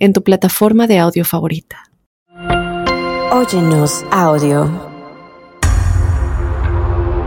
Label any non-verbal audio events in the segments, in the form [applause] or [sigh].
en tu plataforma de audio favorita. Óyenos audio.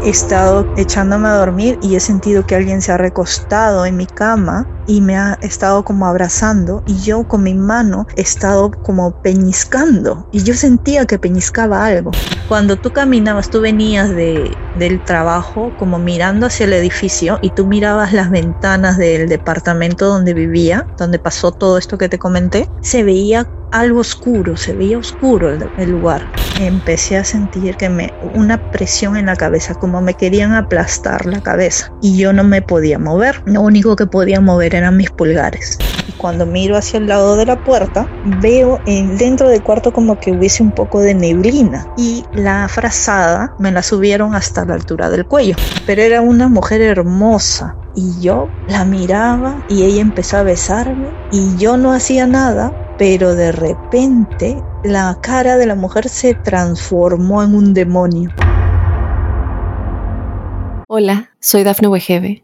He estado echándome a dormir y he sentido que alguien se ha recostado en mi cama y me ha estado como abrazando y yo con mi mano he estado como peñiscando y yo sentía que peñiscaba algo. Cuando tú caminabas, tú venías de, del trabajo como mirando hacia el edificio y tú mirabas las ventanas del departamento donde vivía, donde pasó todo esto que te comenté, se veía algo oscuro, se veía oscuro el, lugar. Empecé a sentir que me una presión en la cabeza, como me querían aplastar la cabeza y yo no me podía mover. Lo único que podía mover eran mis pulgares. Y cuando miro hacia el lado de la puerta, veo en, dentro del cuarto como que hubiese un poco de neblina y la frazada me la subieron hasta la altura del cuello. Pero era una mujer hermosa, y yo la miraba y ella empezó a besarme y yo no hacía nada pero de repente la cara de la mujer se transformó en un demonio. Hola, soy Dafne Wegebe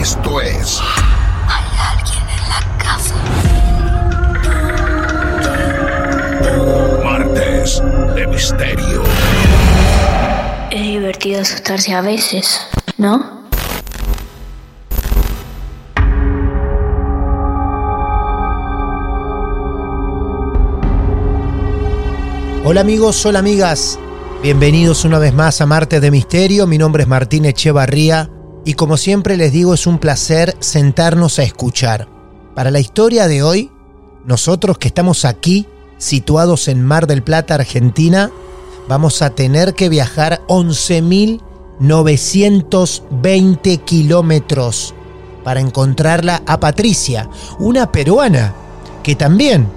Esto es de misterio. Es divertido asustarse a veces, ¿no? Hola amigos, hola amigas. Bienvenidos una vez más a Martes de Misterio. Mi nombre es Martín Echevarría y como siempre les digo es un placer sentarnos a escuchar. Para la historia de hoy, nosotros que estamos aquí situados en Mar del Plata, Argentina, vamos a tener que viajar 11.920 kilómetros para encontrarla a Patricia, una peruana que también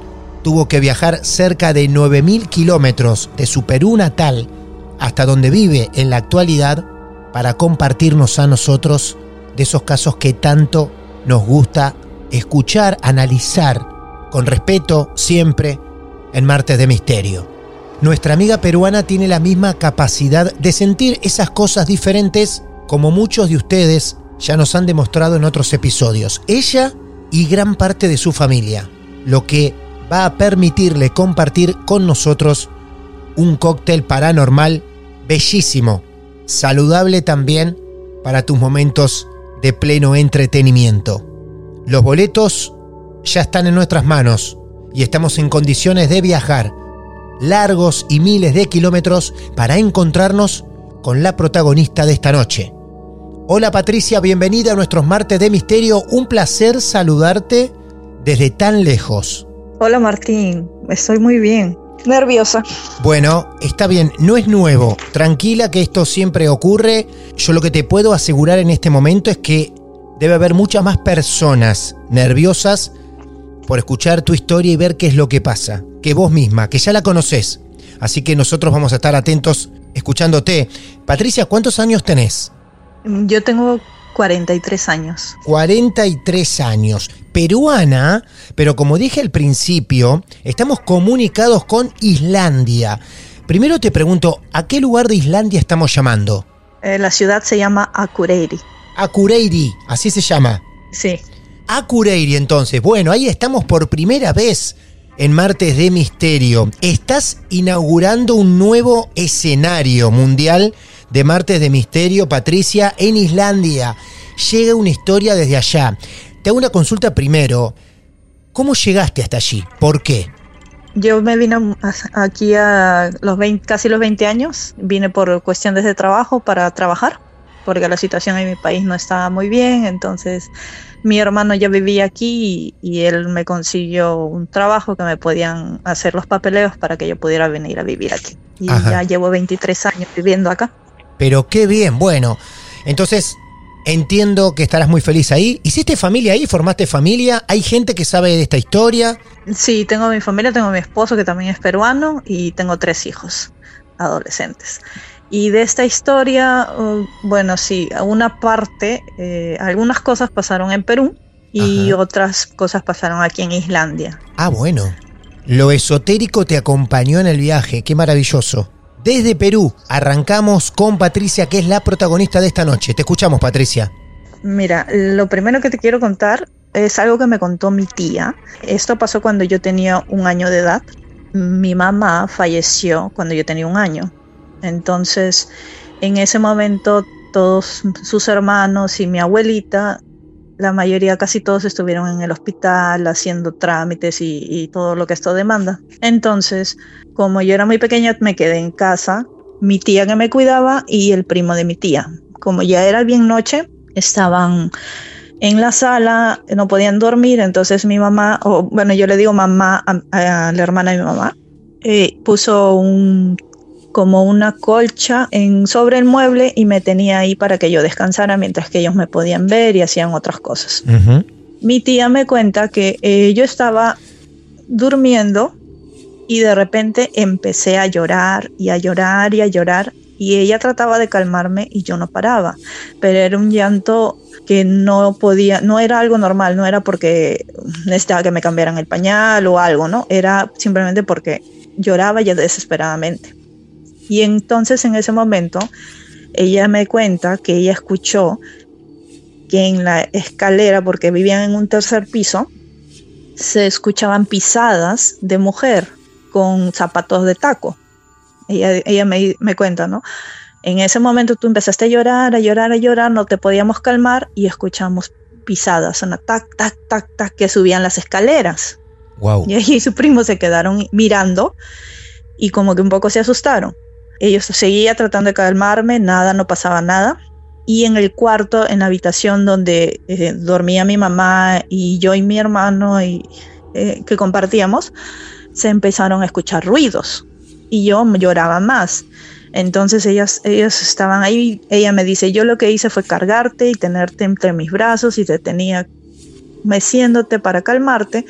tuvo que viajar cerca de 9.000 kilómetros de su Perú natal hasta donde vive en la actualidad para compartirnos a nosotros de esos casos que tanto nos gusta escuchar, analizar, con respeto siempre en Martes de Misterio. Nuestra amiga peruana tiene la misma capacidad de sentir esas cosas diferentes como muchos de ustedes ya nos han demostrado en otros episodios. Ella y gran parte de su familia, lo que va a permitirle compartir con nosotros un cóctel paranormal bellísimo, saludable también para tus momentos de pleno entretenimiento. Los boletos ya están en nuestras manos y estamos en condiciones de viajar largos y miles de kilómetros para encontrarnos con la protagonista de esta noche. Hola Patricia, bienvenida a nuestros martes de misterio. Un placer saludarte desde tan lejos. Hola Martín, estoy muy bien. Nerviosa. Bueno, está bien, no es nuevo. Tranquila que esto siempre ocurre. Yo lo que te puedo asegurar en este momento es que debe haber muchas más personas nerviosas por escuchar tu historia y ver qué es lo que pasa, que vos misma, que ya la conoces. Así que nosotros vamos a estar atentos escuchándote. Patricia, ¿cuántos años tenés? Yo tengo 43 años. 43 años. Peruana, pero como dije al principio, estamos comunicados con Islandia. Primero te pregunto, ¿a qué lugar de Islandia estamos llamando? Eh, la ciudad se llama Akureyri. Akureyri, así se llama. Sí. Akureyri entonces. Bueno, ahí estamos por primera vez en Martes de Misterio. Estás inaugurando un nuevo escenario mundial de Martes de Misterio, Patricia, en Islandia. Llega una historia desde allá. Te hago una consulta primero. ¿Cómo llegaste hasta allí? ¿Por qué? Yo me vine aquí a los 20, casi los 20 años. Vine por cuestiones de trabajo para trabajar, porque la situación en mi país no estaba muy bien. Entonces, mi hermano ya vivía aquí y, y él me consiguió un trabajo que me podían hacer los papeleos para que yo pudiera venir a vivir aquí. Y Ajá. ya llevo 23 años viviendo acá. Pero qué bien, bueno. Entonces, entiendo que estarás muy feliz ahí. ¿Hiciste familia ahí? ¿Formaste familia? ¿Hay gente que sabe de esta historia? Sí, tengo mi familia, tengo mi esposo que también es peruano y tengo tres hijos adolescentes. Y de esta historia, uh, bueno, sí, una parte, eh, algunas cosas pasaron en Perú y Ajá. otras cosas pasaron aquí en Islandia. Ah, bueno. Lo esotérico te acompañó en el viaje, qué maravilloso. Desde Perú arrancamos con Patricia, que es la protagonista de esta noche. Te escuchamos, Patricia. Mira, lo primero que te quiero contar es algo que me contó mi tía. Esto pasó cuando yo tenía un año de edad. Mi mamá falleció cuando yo tenía un año. Entonces, en ese momento, todos sus hermanos y mi abuelita, la mayoría, casi todos estuvieron en el hospital haciendo trámites y, todo lo que esto demanda. Entonces, como yo era muy pequeña, me quedé en casa, mi tía que me cuidaba y el primo de mi tía. Como ya era bien noche, estaban en la sala, no podían dormir, entonces mi mamá, o bueno, yo le digo mamá a, a la hermana de mi mamá, eh, puso un como una colcha en, sobre el mueble y me tenía ahí para que yo descansara mientras que ellos me podían ver y hacían otras cosas. Mi tía me cuenta que eh, yo estaba durmiendo y de repente empecé a llorar y a llorar y a llorar y ella trataba de calmarme y yo no paraba, pero era un llanto que no podía, no era algo normal, no era porque necesitaba que me cambiaran el pañal o algo, ¿no? Era simplemente porque lloraba ya desesperadamente. Y entonces en ese momento ella me cuenta que ella escuchó que en la escalera, porque vivían en un tercer piso, se escuchaban pisadas de mujer con zapatos de taco. Ella, ella me, me cuenta, ¿no? En ese momento tú empezaste a llorar, a llorar, a llorar, no te podíamos calmar y escuchamos pisadas, una tac, tac, tac, tac, que subían las escaleras. Wow. Y ella y su primo se quedaron mirando y como que un poco se asustaron. Ellos seguía tratando de calmarme, nada, no pasaba nada. Y en el cuarto, en la habitación donde eh, dormía mi mamá y yo y mi hermano y, eh, que compartíamos, se empezaron a escuchar ruidos y yo lloraba más. Entonces ellas, ellos estaban ahí, ella me dice, yo lo que hice fue cargarte y tenerte entre mis brazos y te tenía meciéndote para calmarte,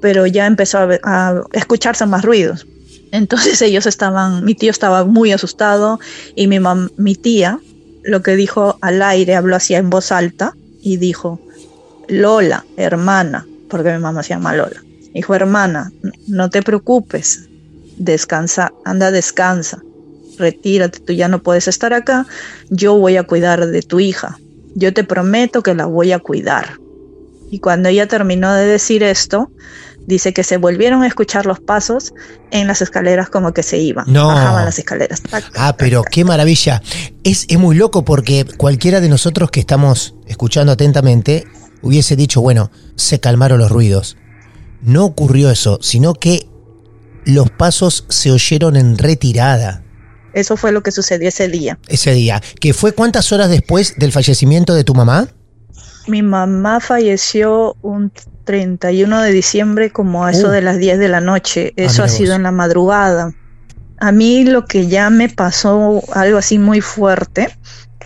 pero ya empezó a escucharse más ruidos. Entonces [laughs] ellos estaban, mi tío estaba muy asustado y mi, mam, mi tía lo que dijo al aire, habló así en voz alta y dijo, Lola, hermana, porque mi mamá se llama Lola, dijo, hermana, no te preocupes, descansa, anda, descansa, retírate, tú ya no puedes estar acá, yo voy a cuidar de tu hija, yo te prometo que la voy a cuidar. Y cuando ella terminó de decir esto, dice que se volvieron a escuchar los pasos en las escaleras como que se iban. No. Bajaban las escaleras. Tac, tac, Ah, pero tac. qué maravilla. Es, es muy loco porque cualquiera de nosotros que estamos escuchando atentamente hubiese dicho, bueno, se calmaron los ruidos. No ocurrió eso, sino que los pasos se oyeron en retirada Eso fue lo que sucedió ese día. ese día. ¿Que fue cuántas horas después del fallecimiento de tu mamá? Mi mamá falleció un 31 de diciembre como a eso Uh. de las 10 de la noche. Eso mira ha sido en la madrugada. A mí lo que ya me pasó algo así muy fuerte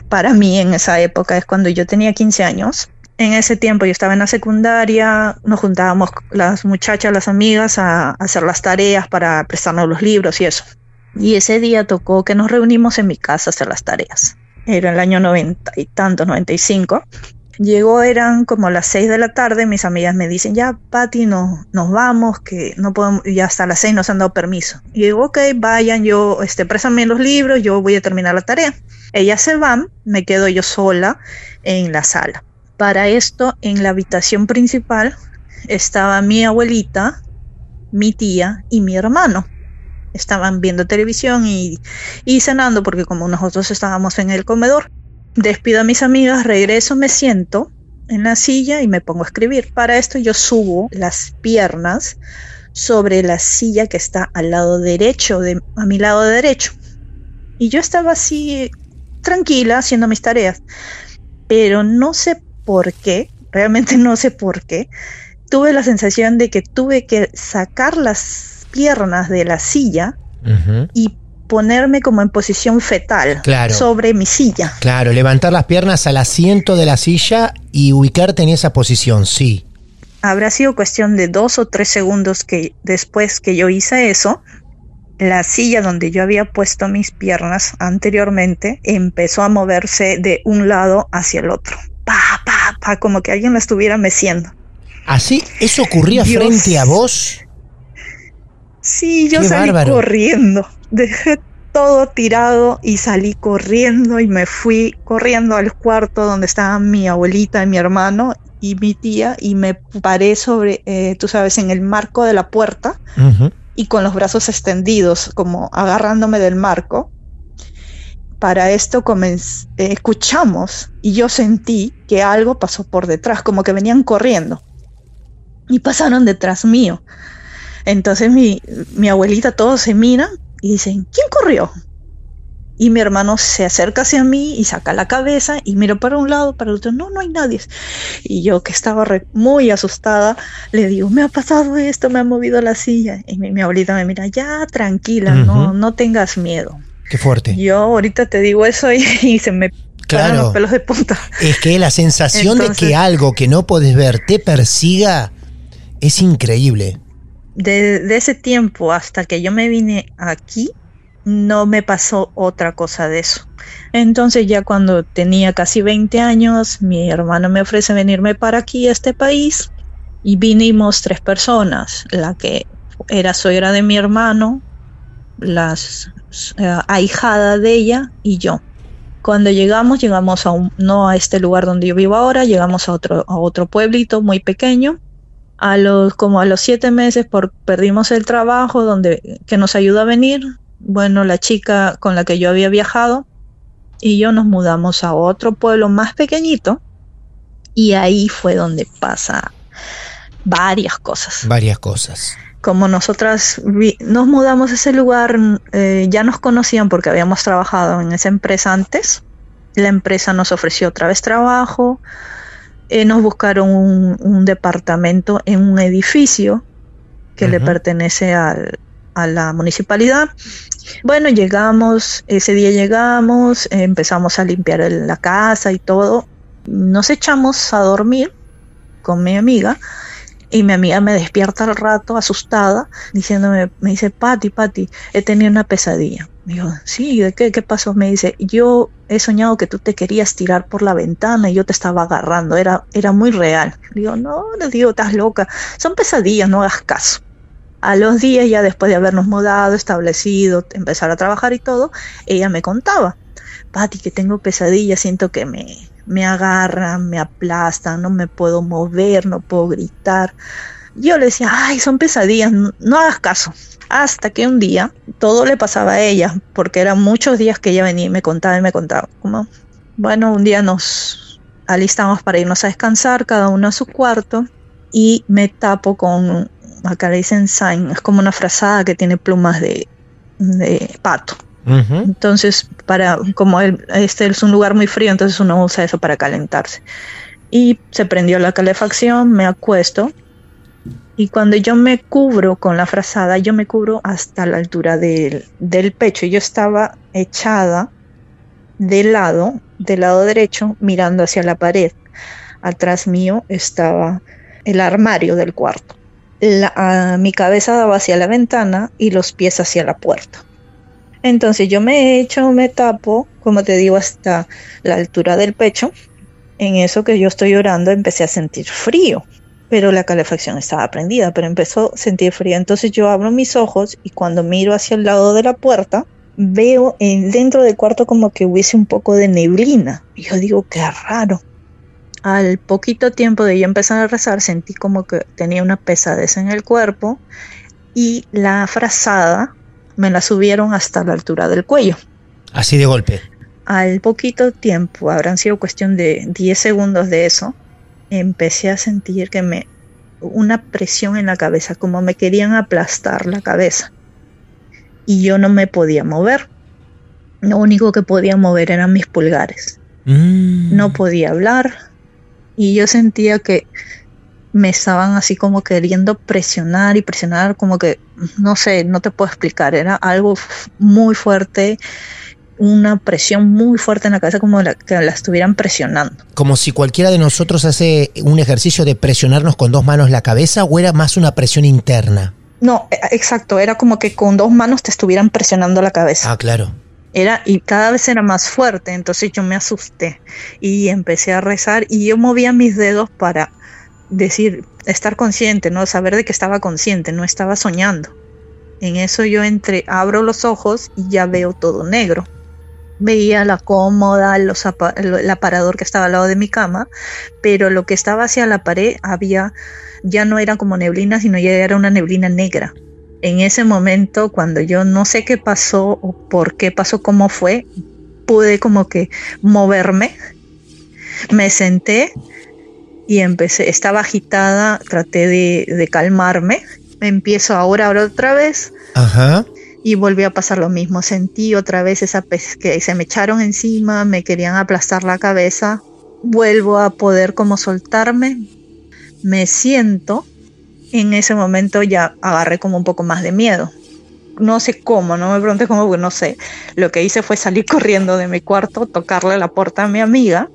para mí en esa época es cuando yo tenía 15 años. En ese tiempo yo estaba en la secundaria, nos juntábamos las muchachas, las amigas a, a hacer las tareas para prestarnos los libros y eso. Y ese día tocó que nos reunimos en mi casa a hacer las tareas. era el año 90 y tanto, 95. Llegó, eran como las 6 de la tarde, mis amigas me dicen, ya, Patti, no, nos vamos, que no podemos, ya hasta las 6 nos han dado permiso. Y digo, ok, vayan, yo, este, préstame los libros, yo voy a terminar la tarea. Ellas se van, me quedo yo sola en la sala. Para esto, en la habitación principal estaba mi abuelita, mi tía y mi hermano. Estaban viendo televisión y, y cenando porque como nosotros estábamos en el comedor. Despido a mis amigas, regreso, me siento en la silla y me pongo a escribir. Para esto yo subo las piernas sobre la silla que está al lado derecho, de, a mi lado derecho. Y yo estaba así tranquila haciendo mis tareas. Pero no sé por qué, realmente [laughs] no sé por qué, tuve la sensación de que tuve que sacar las piernas de la silla Ujú. y ponerme como en posición fetal Claro. sobre mi silla. Claro, levantar las piernas al asiento de la silla y ubicarte en esa posición, sí. Habrá sido cuestión de dos o tres segundos que después que yo hice eso, la silla donde yo había puesto mis piernas anteriormente empezó a moverse de un lado hacia el otro. Pa, pa, pa, como que alguien la estuviera meciendo. Así, ¿eso ocurría Dios. frente a vos? Sí, yo Qué salí bárbaro. corriendo. Dejé todo tirado y salí corriendo y me fui corriendo al cuarto donde estaban mi abuelita y mi hermano y mi tía y me paré sobre, eh, tú sabes, en el marco de la puerta y con los brazos extendidos, como agarrándome del marco. Para esto eh, escuchamos y yo sentí que algo pasó por detrás, como que venían corriendo y pasaron detrás mío. Entonces mi, mi abuelita, todos se miran y dicen, ¿quién corrió? Y mi hermano se acerca hacia mí y saca la cabeza y miro para un lado, para el otro, no, no hay nadie. Y yo que estaba re- muy asustada, le digo, me ha pasado esto, me ha movido la silla. Y mi, mi abuelita me mira, ya tranquila, no, no tengas miedo. Qué fuerte. Yo ahorita te digo eso y, [laughs] y se me Claro. los pelos de punta. Es que la sensación de que algo que no podés ver te persiga es increíble. De, ese tiempo hasta que yo me vine aquí, no me pasó otra cosa de eso. Entonces ya cuando tenía casi 20 años, mi hermano me ofrece venirme para aquí, a este país, y vinimos tres personas, la que era suegra de mi hermano, la eh, ahijada de ella y yo. Cuando llegamos, llegamos a un, no a este lugar donde yo vivo ahora, llegamos a otro, a otro pueblito muy pequeño, a los como a los siete meses por perdimos el trabajo donde que nos ayudó a venir. Bueno la chica con la que yo había viajado y yo nos mudamos a otro pueblo más pequeñito y ahí fue donde pasa varias cosas. Varias cosas. como nosotras vi- nos mudamos a ese lugar eh, ya nos conocían porque habíamos trabajado en esa empresa antes. La empresa nos ofreció otra vez trabajo eh, nos buscaron un, un departamento en un edificio que le pertenece al- a la municipalidad. Bueno, llegamos, ese día llegamos, empezamos a limpiar el- la casa y todo. Nos echamos a dormir con mi amiga y mi amiga me despierta al rato asustada diciéndome, me dice, Pati, Pati, he tenido una pesadilla. Digo, sí, ¿de qué? ¿Qué pasó? Me dice, yo he soñado que tú te querías tirar por la ventana y yo te estaba agarrando, era, era muy real. Digo, no, le digo, estás loca, son pesadillas, no hagas caso. A los días, ya después de habernos mudado, establecido, empezar a trabajar y todo, ella me contaba, Pati, que tengo pesadillas, siento que me, me agarran, me aplastan, no me puedo mover, no puedo gritar. Yo le decía, ay, son pesadillas, no, no hagas caso. Hasta que un día todo le pasaba a ella, porque eran muchos días que ella venía y me contaba y me contaba. Como, bueno, un día nos alistamos para irnos a descansar, cada uno a su cuarto, y me tapo con, acá le dicen sign, es como una frazada que tiene plumas de, de pato. Entonces, para, como el- este es un lugar muy frío, entonces uno usa eso para calentarse. Y se prendió la calefacción, me acuesto. Y cuando yo me cubro con la frazada, yo me cubro hasta la altura del, pecho. Yo estaba echada de lado, del lado derecho, mirando hacia la pared. Atrás mío estaba el armario del cuarto. La- mi cabeza daba hacia la ventana y los pies hacia la puerta. Entonces yo me he hecho, me tapo, como te digo, hasta la altura del pecho. En eso que yo estoy llorando empecé a sentir frío, pero la calefacción estaba prendida, pero empezó a sentir frío. Entonces yo abro mis ojos y cuando miro hacia el lado de la puerta, veo en, dentro del cuarto como que hubiese un poco de neblina. Y yo digo, qué raro. Al poquito tiempo de yo empezar a rezar, sentí como que tenía una pesadez en el cuerpo y la frazada me la subieron hasta la altura del cuello. Así de golpe. Al poquito tiempo, habrán sido cuestión de 10 segundos de eso, empecé a sentir que me una presión en la cabeza, como me querían aplastar la cabeza. Y yo no me podía mover. Lo único que podía mover eran mis pulgares. Mm. No podía hablar. Y yo sentía que me estaban así como queriendo presionar y presionar, como que, no sé, no te puedo explicar, era algo muy fuerte, una presión muy fuerte en la cabeza, como la, que la estuvieran presionando. Como si cualquiera de nosotros hace un ejercicio de presionarnos con dos manos la cabeza o era más una presión interna. No, e, exacto, era como que con dos manos te estuvieran presionando la cabeza. Ah, claro. Era, y cada vez era más fuerte, entonces yo me asusté y empecé a rezar y yo movía mis dedos para decir, estar consciente, ¿no? Saber de que estaba consciente, no estaba soñando. En eso yo entre, abro los ojos y ya veo todo negro. Veía la cómoda, el aparador que estaba al lado de mi cama, pero lo que estaba hacia la pared había, ya no era como neblina, sino ya era una neblina negra. En ese momento, cuando yo no sé qué pasó o por qué pasó, cómo fue, pude como que moverme, me senté y empecé, estaba agitada, traté de, de calmarme, empiezo ahora, ahora otra vez. Ajá. Y volvió a pasar lo mismo, sentí otra vez esa pez que se me echaron encima, me querían aplastar la cabeza, vuelvo a poder como soltarme, me siento, en ese momento ya agarré como un poco más de miedo. No sé cómo, no me pregunté cómo, no sé. Lo que hice fue salir [laughs] corriendo de mi cuarto, tocarle la puerta a mi amiga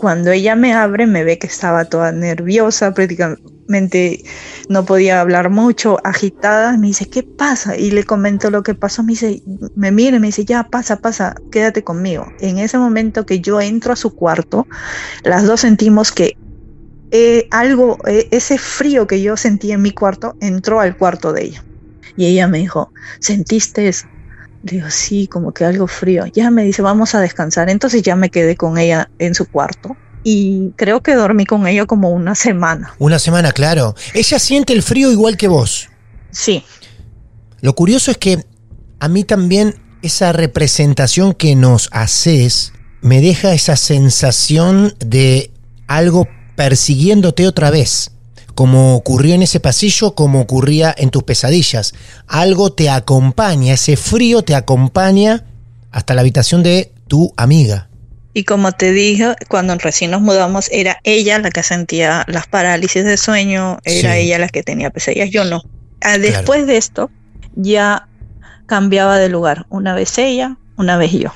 cuando ella me abre, me ve que estaba toda nerviosa, prácticamente no podía hablar mucho, agitada. Me dice, ¿qué pasa? Y le comento lo que pasó. Me dice, me mira y me dice, ya, pasa, pasa, quédate conmigo. En ese momento que yo entro a su cuarto, las dos sentimos que eh, algo, eh, ese frío que yo sentí en mi cuarto, entró al cuarto de ella. Y ella me dijo, ¿sentiste eso? Digo, sí, como que algo frío. Ya me dice, vamos a descansar. Entonces ya me quedé con ella en su cuarto. Y creo que dormí con ella como una semana. Una semana, claro. Ella siente el frío igual que vos. Sí. Lo curioso es que a mí también esa representación que nos haces me deja esa sensación de algo persiguiéndote otra vez como ocurrió en ese pasillo, como ocurría en tus pesadillas. Algo te acompaña, ese frío te acompaña hasta la habitación de tu amiga. Y como te dije, cuando recién nos mudamos, era ella la que sentía las parálisis de sueño, era ella la que tenía pesadillas, yo no. Ah, después de esto, ya cambiaba de lugar. Una vez ella, una vez yo.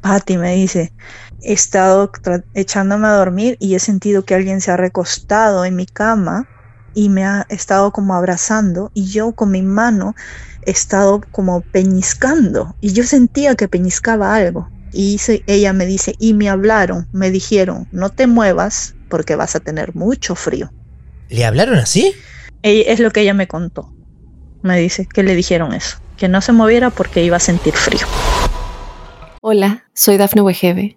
Patti me dice, he estado echándome a dormir y he sentido que alguien se ha recostado en mi cama y me ha estado como abrazando y yo con mi mano he estado como peñiscando y yo sentía que peñiscaba algo y ella me dice y me hablaron, me dijeron no te muevas porque vas a tener mucho frío. ¿Le hablaron así? Es lo que ella me contó. Me dice que le dijeron eso, que no se moviera porque iba a sentir frío. Hola, soy Dafne Wegebe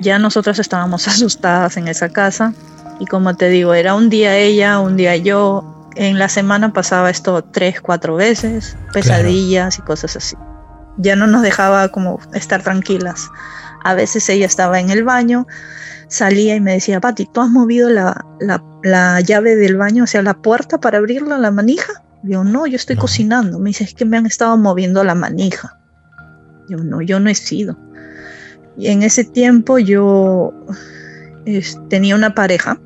Ya nosotros estábamos [laughs] asustadas en esa casa y como te digo, era un día ella, un día yo. En la semana pasaba esto tres, cuatro veces, pesadillas y cosas así. Ya no nos dejaba como estar tranquilas. A veces ella estaba en el baño, salía y me decía, Pati, ¿tú has movido la, la, llave del baño hacia la puerta para abrirla, la manija? Yo, no, yo estoy cocinando. Me dice, es que me han estado moviendo la manija. Yo no, yo no he sido. Y en ese tiempo yo es, tenía una pareja,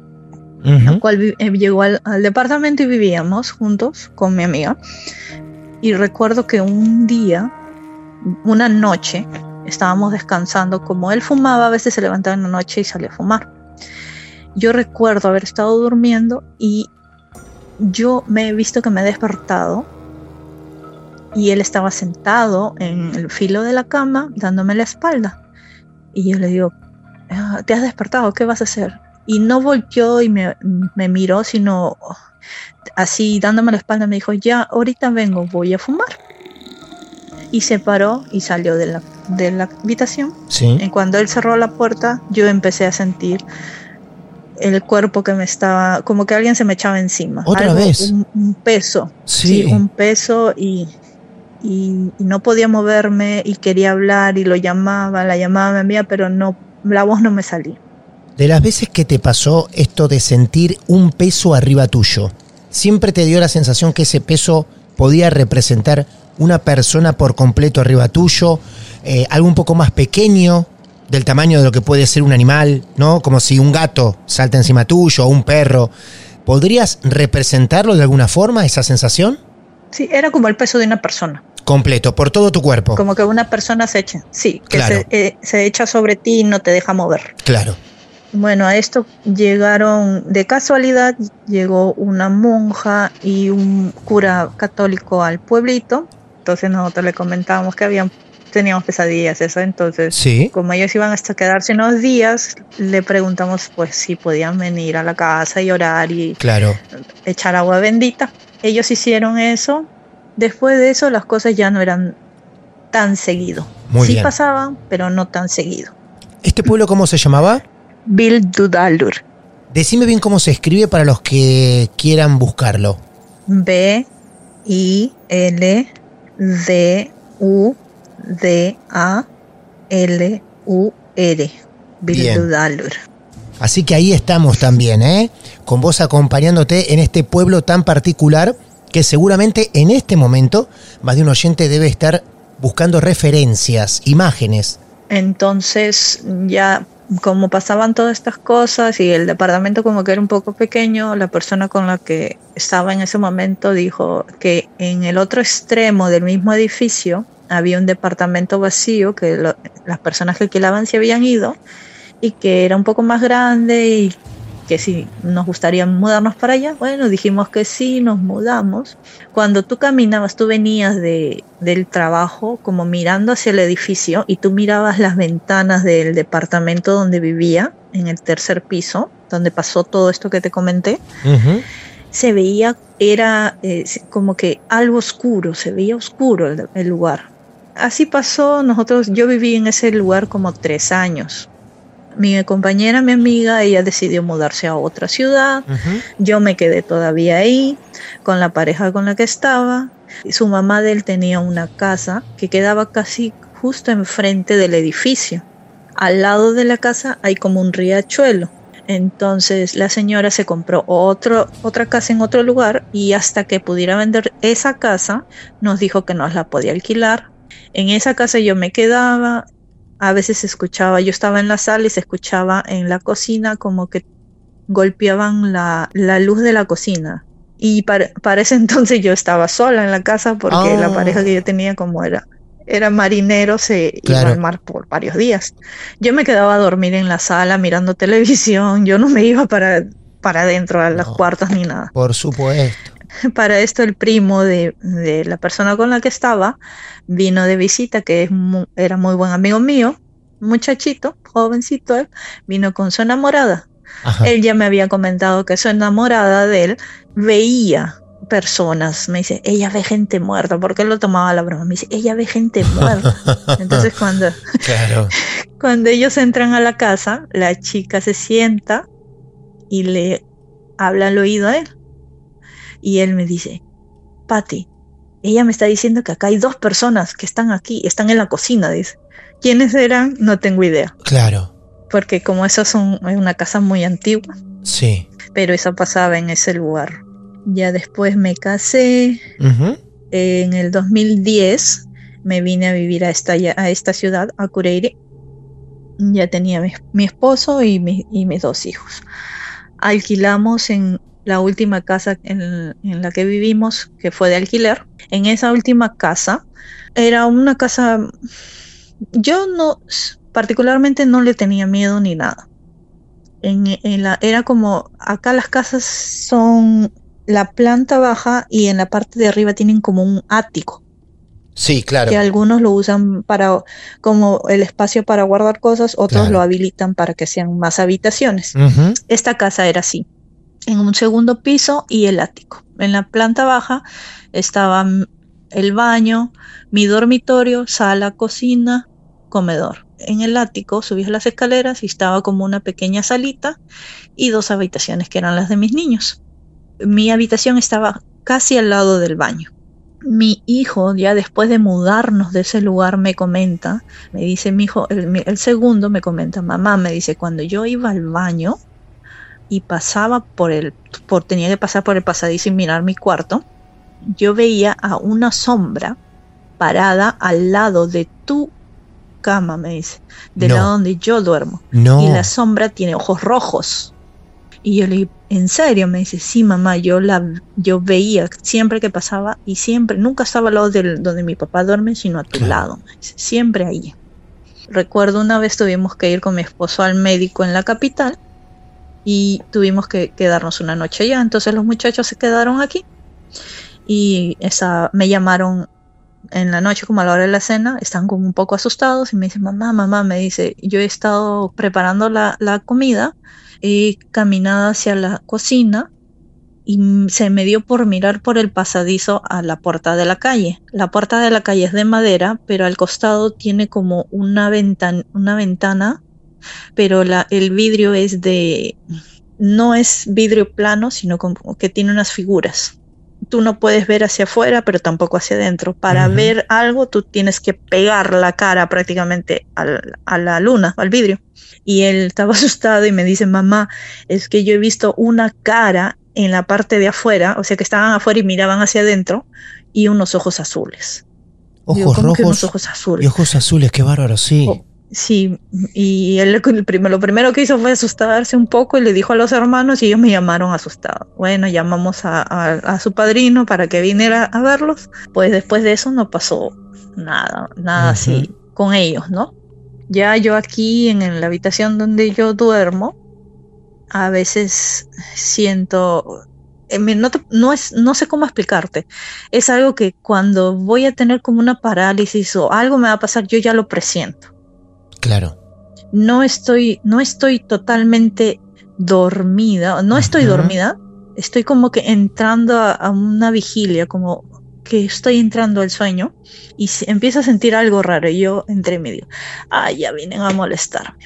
la cual eh, llegó al, al departamento y vivíamos juntos con mi amiga. Y recuerdo que un día, una noche, estábamos descansando, como él fumaba, a veces se levantaba en la noche y salía a fumar. Yo recuerdo haber estado durmiendo y yo me he visto que me he despertado y él estaba sentado en el filo de la cama dándome la espalda. Y yo le digo, "Ah, ¿te has despertado? ¿Qué vas a hacer? Y no volteó y me, me miró, sino así dándome la espalda me dijo, ya, ahorita vengo, voy a fumar. Y se paró y salió de la, de la habitación. Sí. Y cuando él cerró la puerta, yo empecé a sentir el cuerpo que me estaba, como que alguien se me echaba encima. ¿Otra Algo, vez? Un, un peso. Sí. un peso y, y, y no podía moverme y quería hablar y lo llamaba, la llamaba amiga, pero no, la voz no me salía. De las veces que te pasó esto de sentir un peso arriba tuyo, ¿siempre te dio la sensación que ese peso podía representar una persona por completo arriba tuyo? Eh, algo un poco más pequeño, del tamaño de lo que puede ser un animal, ¿no? Como si un gato salta encima tuyo o un perro. ¿Podrías representarlo de alguna forma, esa sensación? Sí, era como el peso de una persona, Completo, por todo tu cuerpo. como que una persona se echa, sí, que Claro. se, eh, se echa sobre ti y no te deja mover. Claro. Bueno, a esto llegaron, de casualidad, llegó una monja y un cura católico al pueblito. Entonces nosotros le comentábamos que habían, teníamos pesadillas, eso. Entonces, Sí. como ellos iban hasta quedarse unos días, le preguntamos pues si podían venir a la casa y orar y Claro. echar agua bendita. Ellos hicieron eso. Después de eso las cosas ya no eran tan seguido. Muy sí bien. pasaban, pero no tan seguido. ¿Este pueblo cómo se llamaba? Bill Dudalur. Decime bien cómo se escribe para los que quieran buscarlo. B I L D U D A L U R. Bildudalur. Así que ahí estamos también, ¿eh? Con vos acompañándote en este pueblo tan particular que seguramente en este momento más de un oyente debe estar buscando referencias, imágenes. Entonces ya como pasaban todas estas cosas y el departamento como que era un poco pequeño, la persona con la que estaba en ese momento dijo que en el otro extremo del mismo edificio había un departamento vacío que las personas que alquilaban se habían ido y que era un poco más grande y que si nos gustaría mudarnos para allá. Bueno, dijimos que sí, nos mudamos. Cuando tú caminabas, tú venías de, del trabajo como mirando hacia el edificio y tú mirabas las ventanas del departamento donde vivía, en el tercer piso, donde pasó todo esto que te comenté, se veía, era eh, como que algo oscuro, se veía oscuro el, el lugar. Así pasó, nosotros, yo viví en ese lugar como tres años. Mi compañera, mi amiga, ella decidió mudarse a otra ciudad. Yo me quedé todavía ahí con la pareja con la que estaba. Su mamá de él tenía una casa que quedaba casi justo enfrente del edificio. Al lado de la casa hay como un riachuelo. Entonces la señora se compró otro, otra casa en otro lugar y hasta que pudiera vender esa casa nos dijo que nos la podía alquilar. En esa casa yo me quedaba, a veces se escuchaba, yo estaba en la sala y se escuchaba en la cocina como que golpeaban la, la luz de la cocina. Y para, para ese [laughs] entonces yo estaba sola en la casa porque la pareja que yo tenía como era, era marinero, se iba al mar por varios días. Yo me quedaba a dormir en la sala mirando [laughs] televisión, yo no me iba para, para adentro a los No. cuartos ni nada. Por supuesto. [laughs] Para esto el primo de, de la persona con la que estaba vino de visita, que es era muy buen amigo mío, muchachito, jovencito él, vino con su enamorada. Ajá. Él ya me había comentado que su enamorada de él veía personas. Me dice, ella ve gente muerta, porque él lo tomaba la broma. Me dice, ella ve gente [laughs] muerta. Entonces cuando, [laughs] Claro. cuando ellos entran a la casa, la chica se sienta y le habla al oído a él. Y él me dice, Patty, ella me está diciendo que acá hay dos personas que están aquí, están en la cocina, dice. ¿Quiénes eran? No tengo idea, Claro. porque como eso es, un- es una casa muy antigua, Sí. pero eso pasaba en ese lugar. Ya después me casé, en el 2010 me vine a vivir a esta, a esta ciudad, a Cureire. Ya tenía mi, mi esposo y, mi, y, mis dos hijos. Alquilamos en la última casa en, en, la que vivimos, que fue de alquiler. En esa última casa, era una casa, yo no, particularmente no le tenía miedo ni nada. En, en la, era como, acá las casas son la planta baja y en la parte de arriba tienen como un ático. Sí, claro. Que algunos lo usan para como el espacio para guardar cosas, otros Claro. lo habilitan para que sean más habitaciones. Esta casa era así, en un segundo piso y el ático. En la planta baja estaba mm, el baño, mi dormitorio, sala, cocina, comedor. En el ático subías las escaleras y estaba como una pequeña salita y dos habitaciones que eran las de mis niños. Mi habitación estaba casi al lado del baño. Mi hijo, ya después de mudarnos de ese lugar, me comenta, me dice mi hijo, el, el segundo me comenta, mamá, me dice, cuando yo iba al baño y pasaba por el, por, tenía que pasar por el pasadizo y mirar mi cuarto, yo veía a una sombra parada al lado de tu cama, me dice, del No. lado donde yo duermo. No. Y la sombra tiene ojos rojos. Y yo le digo, ¿en serio? Me dice, sí, mamá, yo la yo veía siempre que pasaba y siempre, nunca estaba al lado del, donde mi papá duerme, sino a tu Claro. lado. Me dice, siempre ahí. Recuerdo una vez tuvimos que ir con mi esposo al médico en la capital y tuvimos que quedarnos una noche allá. Entonces los muchachos se quedaron aquí y esa, me llamaron en la noche como a la hora de la cena, están como un poco asustados y me dicen, mamá, mamá, me dice, yo he estado preparando la, la comida, he caminado hacia la cocina y se me dio por mirar por el pasadizo a la puerta de la calle. La puerta de la calle es de madera, pero al costado tiene como una, ventan una ventana, pero la, el vidrio es de, no es vidrio plano, sino como que tiene unas figuras tú no puedes ver hacia afuera, pero tampoco hacia adentro. Para ver algo, tú tienes que pegar la cara prácticamente al- a la luna, al vidrio. Y él estaba [laughs] asustado y me dice, mamá, es que yo he visto una cara en la parte de afuera, o sea que estaban afuera y miraban hacia adentro, y unos ojos azules. Ojos ¿cómo que unos rojos ojos azules? y ojos azules, qué bárbaro, sí. Oh. Sí, y él lo primero que hizo fue asustarse un poco y le dijo a los hermanos y ellos me llamaron asustado. Bueno, llamamos a, a- a su padrino para que viniera a verlos. Pues después de eso no pasó nada, nada así con ellos, ¿no? Ya yo aquí en, en la habitación donde yo duermo, a veces siento, eh, no, te- no, es, no sé cómo explicarte, es algo que cuando voy a tener como una parálisis o algo me va a pasar, yo ya lo presiento Claro. no estoy, no estoy totalmente dormida, no estoy dormida, estoy como que entrando a, a una vigilia, como que estoy entrando al sueño y empiezo a sentir algo raro y yo entre medio, ah, ya vienen a molestarme.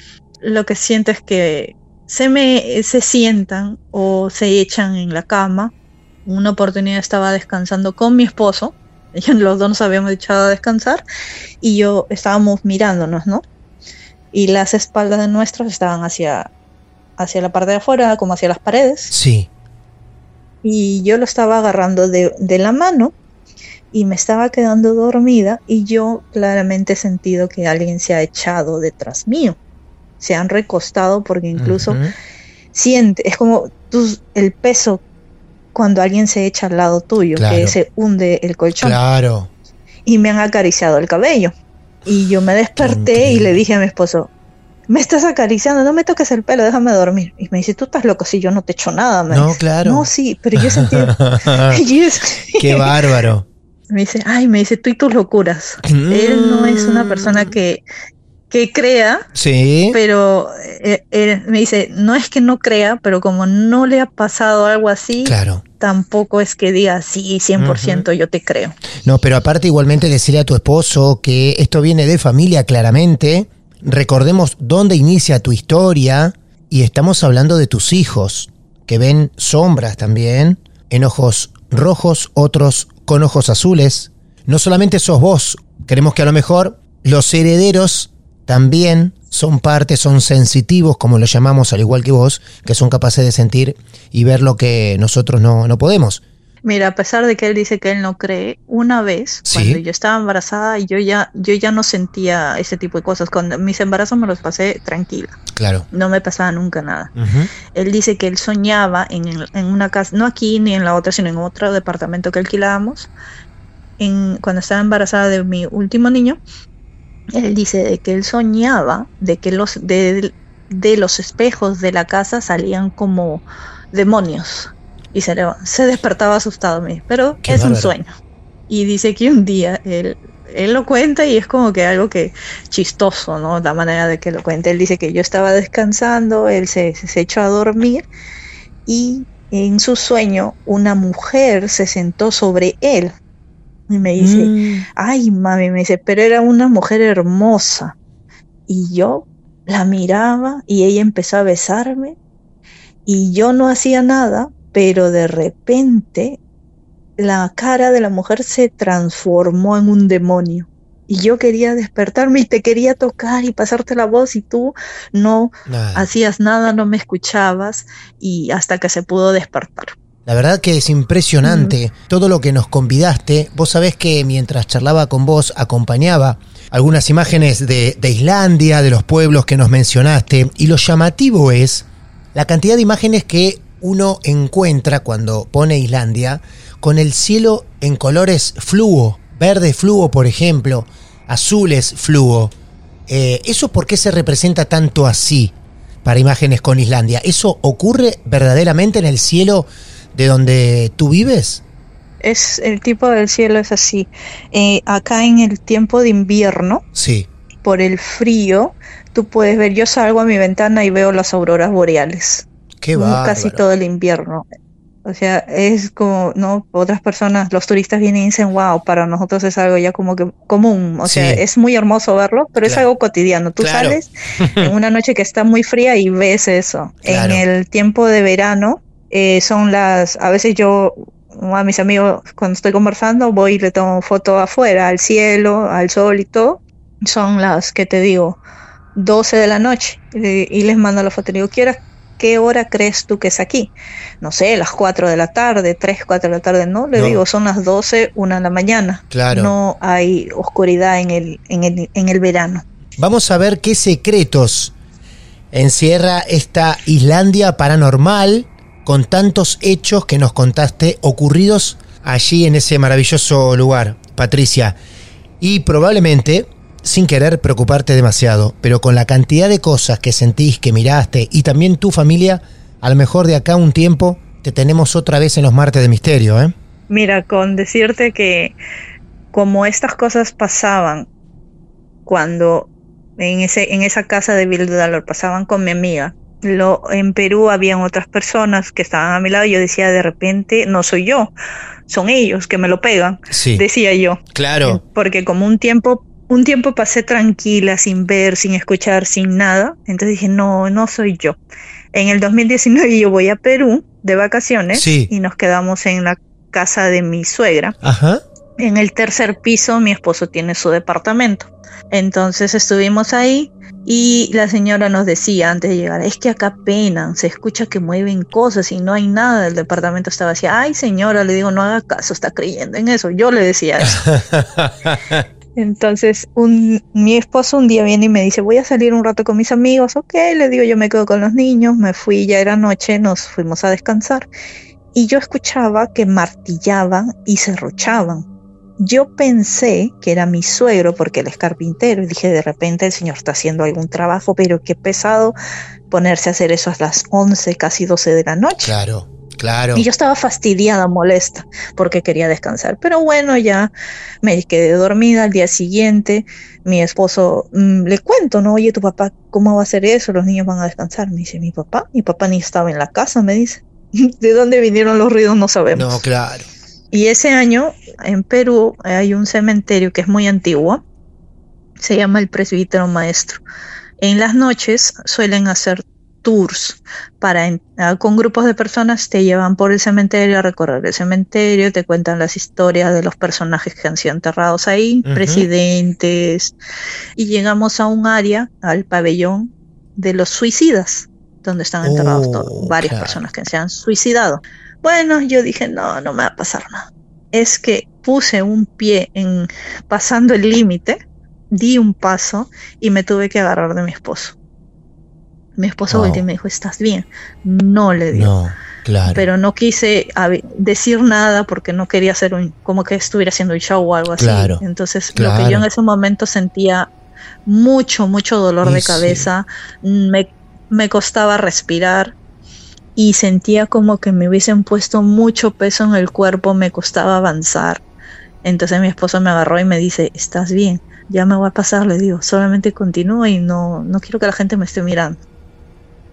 Lo que siento es que se me se sientan o se echan en la cama. Una oportunidad estaba descansando con mi esposo, [laughs] los dos nos habíamos echado a descansar y yo estábamos mirándonos, ¿no? Y las espaldas de nuestros estaban hacia, hacia la parte de afuera, como hacia las paredes, Sí. y yo lo estaba agarrando de, de la mano y me estaba quedando dormida y yo claramente he sentido que alguien se ha echado detrás mío, se han recostado porque incluso siente, es como tú, el peso cuando alguien se echa al lado tuyo, Claro. que se hunde el colchón Claro. y me han acariciado el cabello. Y yo me desperté y le dije a mi esposo, me estás acariciando, no me toques el pelo, déjame dormir. Y me dice, tú estás loco, si yo no te echo nada. Me No, dice. claro. No, sí, pero yo sentí... [laughs] [laughs] qué bárbaro. [laughs] me dice, ay, me dice, tú y tus locuras. Él no es una persona Mm. que, que crea, Sí. pero eh, él me dice, no es que no crea, pero como no le ha pasado algo así, Claro. tampoco es que diga, sí, 100% yo te creo. No, pero aparte igualmente decirle a tu esposo que esto viene de familia claramente. Recordemos dónde inicia tu historia y estamos hablando de tus hijos, que ven sombras también, en ojos rojos, otros con ojos azules. No solamente sos vos, queremos que a lo mejor los herederos también son parte, son sensitivos, como lo llamamos, al igual que vos, que son capaces de sentir y ver lo que nosotros no, no podemos. Mira, a pesar de que él dice que él no cree, una vez, Sí. cuando yo estaba embarazada, yo ya, yo ya no sentía ese tipo de cosas. Cuando mis embarazos me los pasé tranquila, Claro. no me pasaba nunca nada. Él dice que él soñaba en, una casa, no aquí ni en la otra, sino en otro departamento que alquilábamos. En, cuando estaba embarazada de mi último niño, él dice de que él soñaba de que los de, de los espejos de la casa salían como demonios y se, se despertaba asustado, pero Qué es un sueño. Y dice que un día él, él lo cuenta y es como que algo que chistoso, ¿no? La manera de que lo cuenta. Él dice que yo estaba descansando, él se, se echó a dormir y en su sueño una mujer se sentó sobre él. Y me dice, Mm. ay mami, me dice, pero era una mujer hermosa. Y yo la miraba y ella empezó a besarme y yo no hacía nada, pero de repente la cara de la mujer se transformó en un demonio. Y yo quería despertarme y te quería tocar y pasarte la voz y tú no Nada. hacías nada, no me escuchabas y hasta que se pudo despertar. La verdad que es impresionante todo lo que nos convidaste. Vos sabés que mientras charlaba con vos acompañaba algunas imágenes de, de Islandia, de los pueblos que nos mencionaste, y lo llamativo es la cantidad de imágenes que uno encuentra cuando pone Islandia con el cielo en colores fluo, verde fluo por ejemplo, azules fluo. Eh, ¿Eso por qué se representa tanto así para imágenes con Islandia? ¿Eso ocurre verdaderamente en el cielo de donde tú vives? Es el tipo del cielo es así. Eh, acá en el tiempo de invierno, Sí. por el frío, tú puedes ver, yo salgo a mi ventana y veo las auroras boreales. Qué Mm, bárbaro. Casi todo el invierno. O sea, es como, ¿no? Otras personas, los turistas vienen y dicen, wow, para nosotros es algo ya como que común. O sea, es muy hermoso verlo, pero es algo cotidiano. Tú Claro. sales [laughs] en una noche que está muy fría y ves eso. Claro. En el tiempo de verano, eh, son las, a veces yo a mis amigos cuando estoy conversando voy y le tomo foto afuera, al cielo, al sol y todo. Son las que te digo, 12 de la noche y, y les mando la foto. Le digo, ¿quieres qué hora crees tú que es aquí? No sé, las 4 de la tarde, 3, 4 de la tarde, no, le No. digo, son las 12, 1 de la mañana. Claro. No hay oscuridad en el, en el, en el verano. Vamos a ver qué secretos encierra esta Islandia paranormal con tantos hechos que nos contaste ocurridos allí en ese maravilloso lugar, Patricia. Y probablemente, sin querer preocuparte demasiado, pero con la cantidad de cosas que sentís, que miraste y también tu familia, a lo mejor de acá un tiempo te tenemos otra vez en los martes de misterio, ¿eh? Mira, con decirte que como estas cosas pasaban cuando en ese en esa casa de Vildalor pasaban con mi amiga, lo en Perú habían otras personas que estaban a mi lado y yo decía de repente no soy yo, son ellos que me lo pegan, Sí, decía yo, claro. porque como un tiempo un tiempo pasé tranquila, sin ver, sin escuchar, sin nada, entonces dije, no, no soy yo. En el 2019 yo voy a Perú de vacaciones Sí. y nos quedamos en la casa de mi suegra. Ajá. En el tercer piso mi esposo tiene su departamento. Entonces estuvimos ahí y la señora nos decía antes de llegar, es que acá penan, se escucha que mueven cosas y no hay nada, el departamento estaba así, ay señora, le digo, no haga caso, está creyendo en eso, yo le decía eso. [laughs] Entonces un, mi esposo un día viene y me dice, voy a salir un rato con mis amigos, ok, le digo, yo me quedo con los niños, me fui, ya era noche, nos fuimos a descansar y yo escuchaba que martillaban y serruchaban. Yo pensé que era mi suegro porque él es carpintero y dije de repente el señor está haciendo algún trabajo, pero qué pesado ponerse a hacer eso a las 11, casi 12 de la noche. Claro, claro. Y yo estaba fastidiada, molesta, porque quería descansar. Pero bueno, ya me quedé dormida al día siguiente. Mi esposo mm, le cuento, ¿no? Oye, tu papá, ¿cómo va a hacer eso? Los niños van a descansar. Me dice, mi papá, mi papá ni estaba en la casa, me dice. [laughs] ¿De dónde vinieron los ruidos? No sabemos. No, claro. Y ese año en Perú hay un cementerio que es muy antiguo, se llama el Presbítero Maestro. En las noches suelen hacer tours para ah, con grupos de personas te llevan por el cementerio a recorrer el cementerio, te cuentan las historias de los personajes que han sido enterrados ahí, presidentes, y llegamos a un área, al pabellón de los suicidas, donde están enterrados Oh, todos, varias claro. personas que se han suicidado. Bueno, yo dije, no, no me va a pasar nada. Es que puse un pie en pasando el límite, di un paso y me tuve que agarrar de mi esposo. Mi esposo volteó y me dijo, ¿estás bien? No le dio. No, claro. Pero no quise decir nada porque no quería hacer un, como que estuviera haciendo un show o algo así. Claro, Entonces, lo que yo en ese momento sentía mucho, mucho dolor Y de sí. cabeza, me, me costaba respirar y sentía como que me hubiesen puesto mucho peso en el cuerpo, me costaba avanzar. Entonces mi esposo me agarró y me dice, ¿estás bien? Ya me voy a pasar, le digo, solamente continúa y no, no quiero que la gente me esté mirando.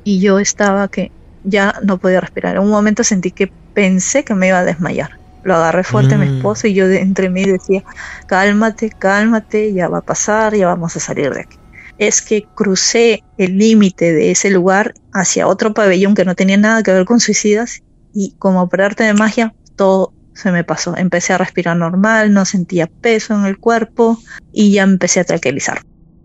Y yo estaba que ya no podía respirar. En un momento sentí que pensé que me iba a desmayar. Lo agarré fuerte a mi Mm. esposo y yo de- entre mí decía, cálmate, cálmate, ya va a pasar, ya vamos a salir de aquí. Es que crucé el límite de ese lugar hacia otro pabellón que no tenía nada que ver con suicidas y como por arte de magia todo se me pasó. Empecé a respirar normal, no sentía peso en el cuerpo y ya empecé a tranquilizar.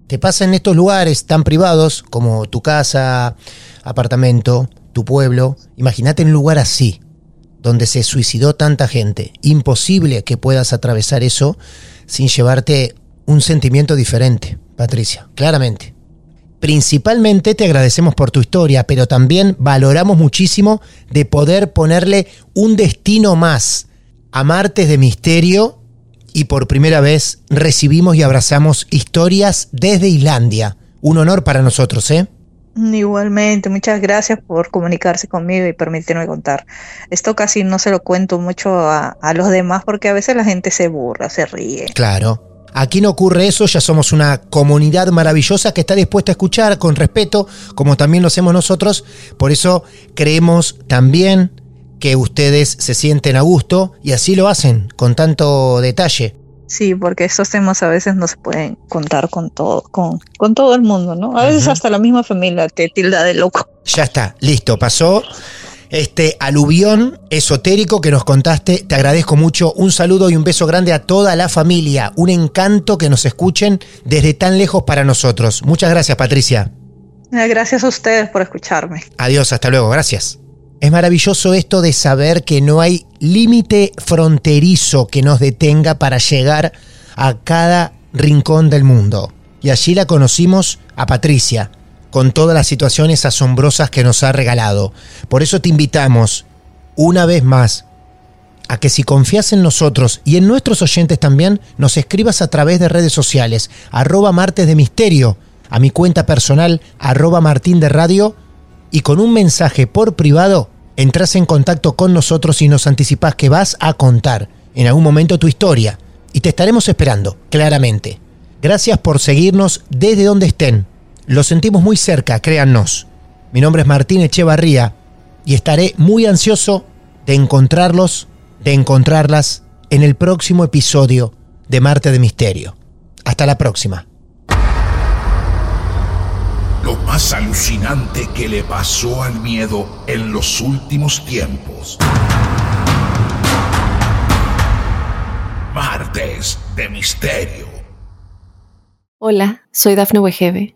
Te pasa en estos lugares tan privados como tu casa, apartamento, tu pueblo. Imagínate un lugar así, donde se suicidó tanta gente. Imposible que puedas atravesar eso sin llevarte un sentimiento diferente, Patricia, claramente. Principalmente te agradecemos por tu historia, pero también valoramos muchísimo de poder ponerle un destino más a Martes de Misterio y por primera vez recibimos y abrazamos historias desde Islandia. Un honor para nosotros, ¿eh? Igualmente, muchas gracias por comunicarse conmigo y permitirme contar. Esto casi no se lo cuento mucho a, a los demás porque a veces la gente se burla, se ríe. Claro. Aquí no ocurre eso, ya somos una comunidad maravillosa que está dispuesta a escuchar con respeto, como también lo hacemos nosotros. Por eso creemos también que ustedes se sienten a gusto y así lo hacen con tanto detalle. Sí, porque estos temas a veces no se pueden contar con todo, con, con todo el mundo, ¿no? A veces hasta la misma familia te tilda de loco. Ya está, listo, pasó este aluvión esotérico que nos contaste. Te agradezco mucho. Un saludo y un beso grande a toda la familia. Un encanto que nos escuchen desde tan lejos para nosotros. Muchas gracias, Patricia. Eh, Gracias a ustedes por escucharme. Adiós, hasta luego, gracias. Es maravilloso esto de saber que no hay límite fronterizo que nos detenga para llegar a cada rincón del mundo. Y allí la conocimos a Patricia, con todas las situaciones asombrosas que nos ha regalado. Por eso te invitamos, una vez más, a que si confías en nosotros y en nuestros oyentes también, nos escribas a través de redes sociales, arroba martes de misterio, a mi cuenta personal, arroba martín de radio, y con un mensaje por privado entras en contacto con nosotros y nos anticipas que vas a contar en algún momento tu historia. Y te estaremos esperando, claramente. Gracias por seguirnos desde donde estén. Lo sentimos muy cerca, créannos. Mi nombre es Martín Echevarría y estaré muy ansioso de encontrarlos, de encontrarlas en el próximo episodio de Marte de Misterio. Hasta la próxima. Lo más alucinante que le pasó al miedo en los últimos tiempos. Martes de Misterio. Hola, soy Dafne Wegebe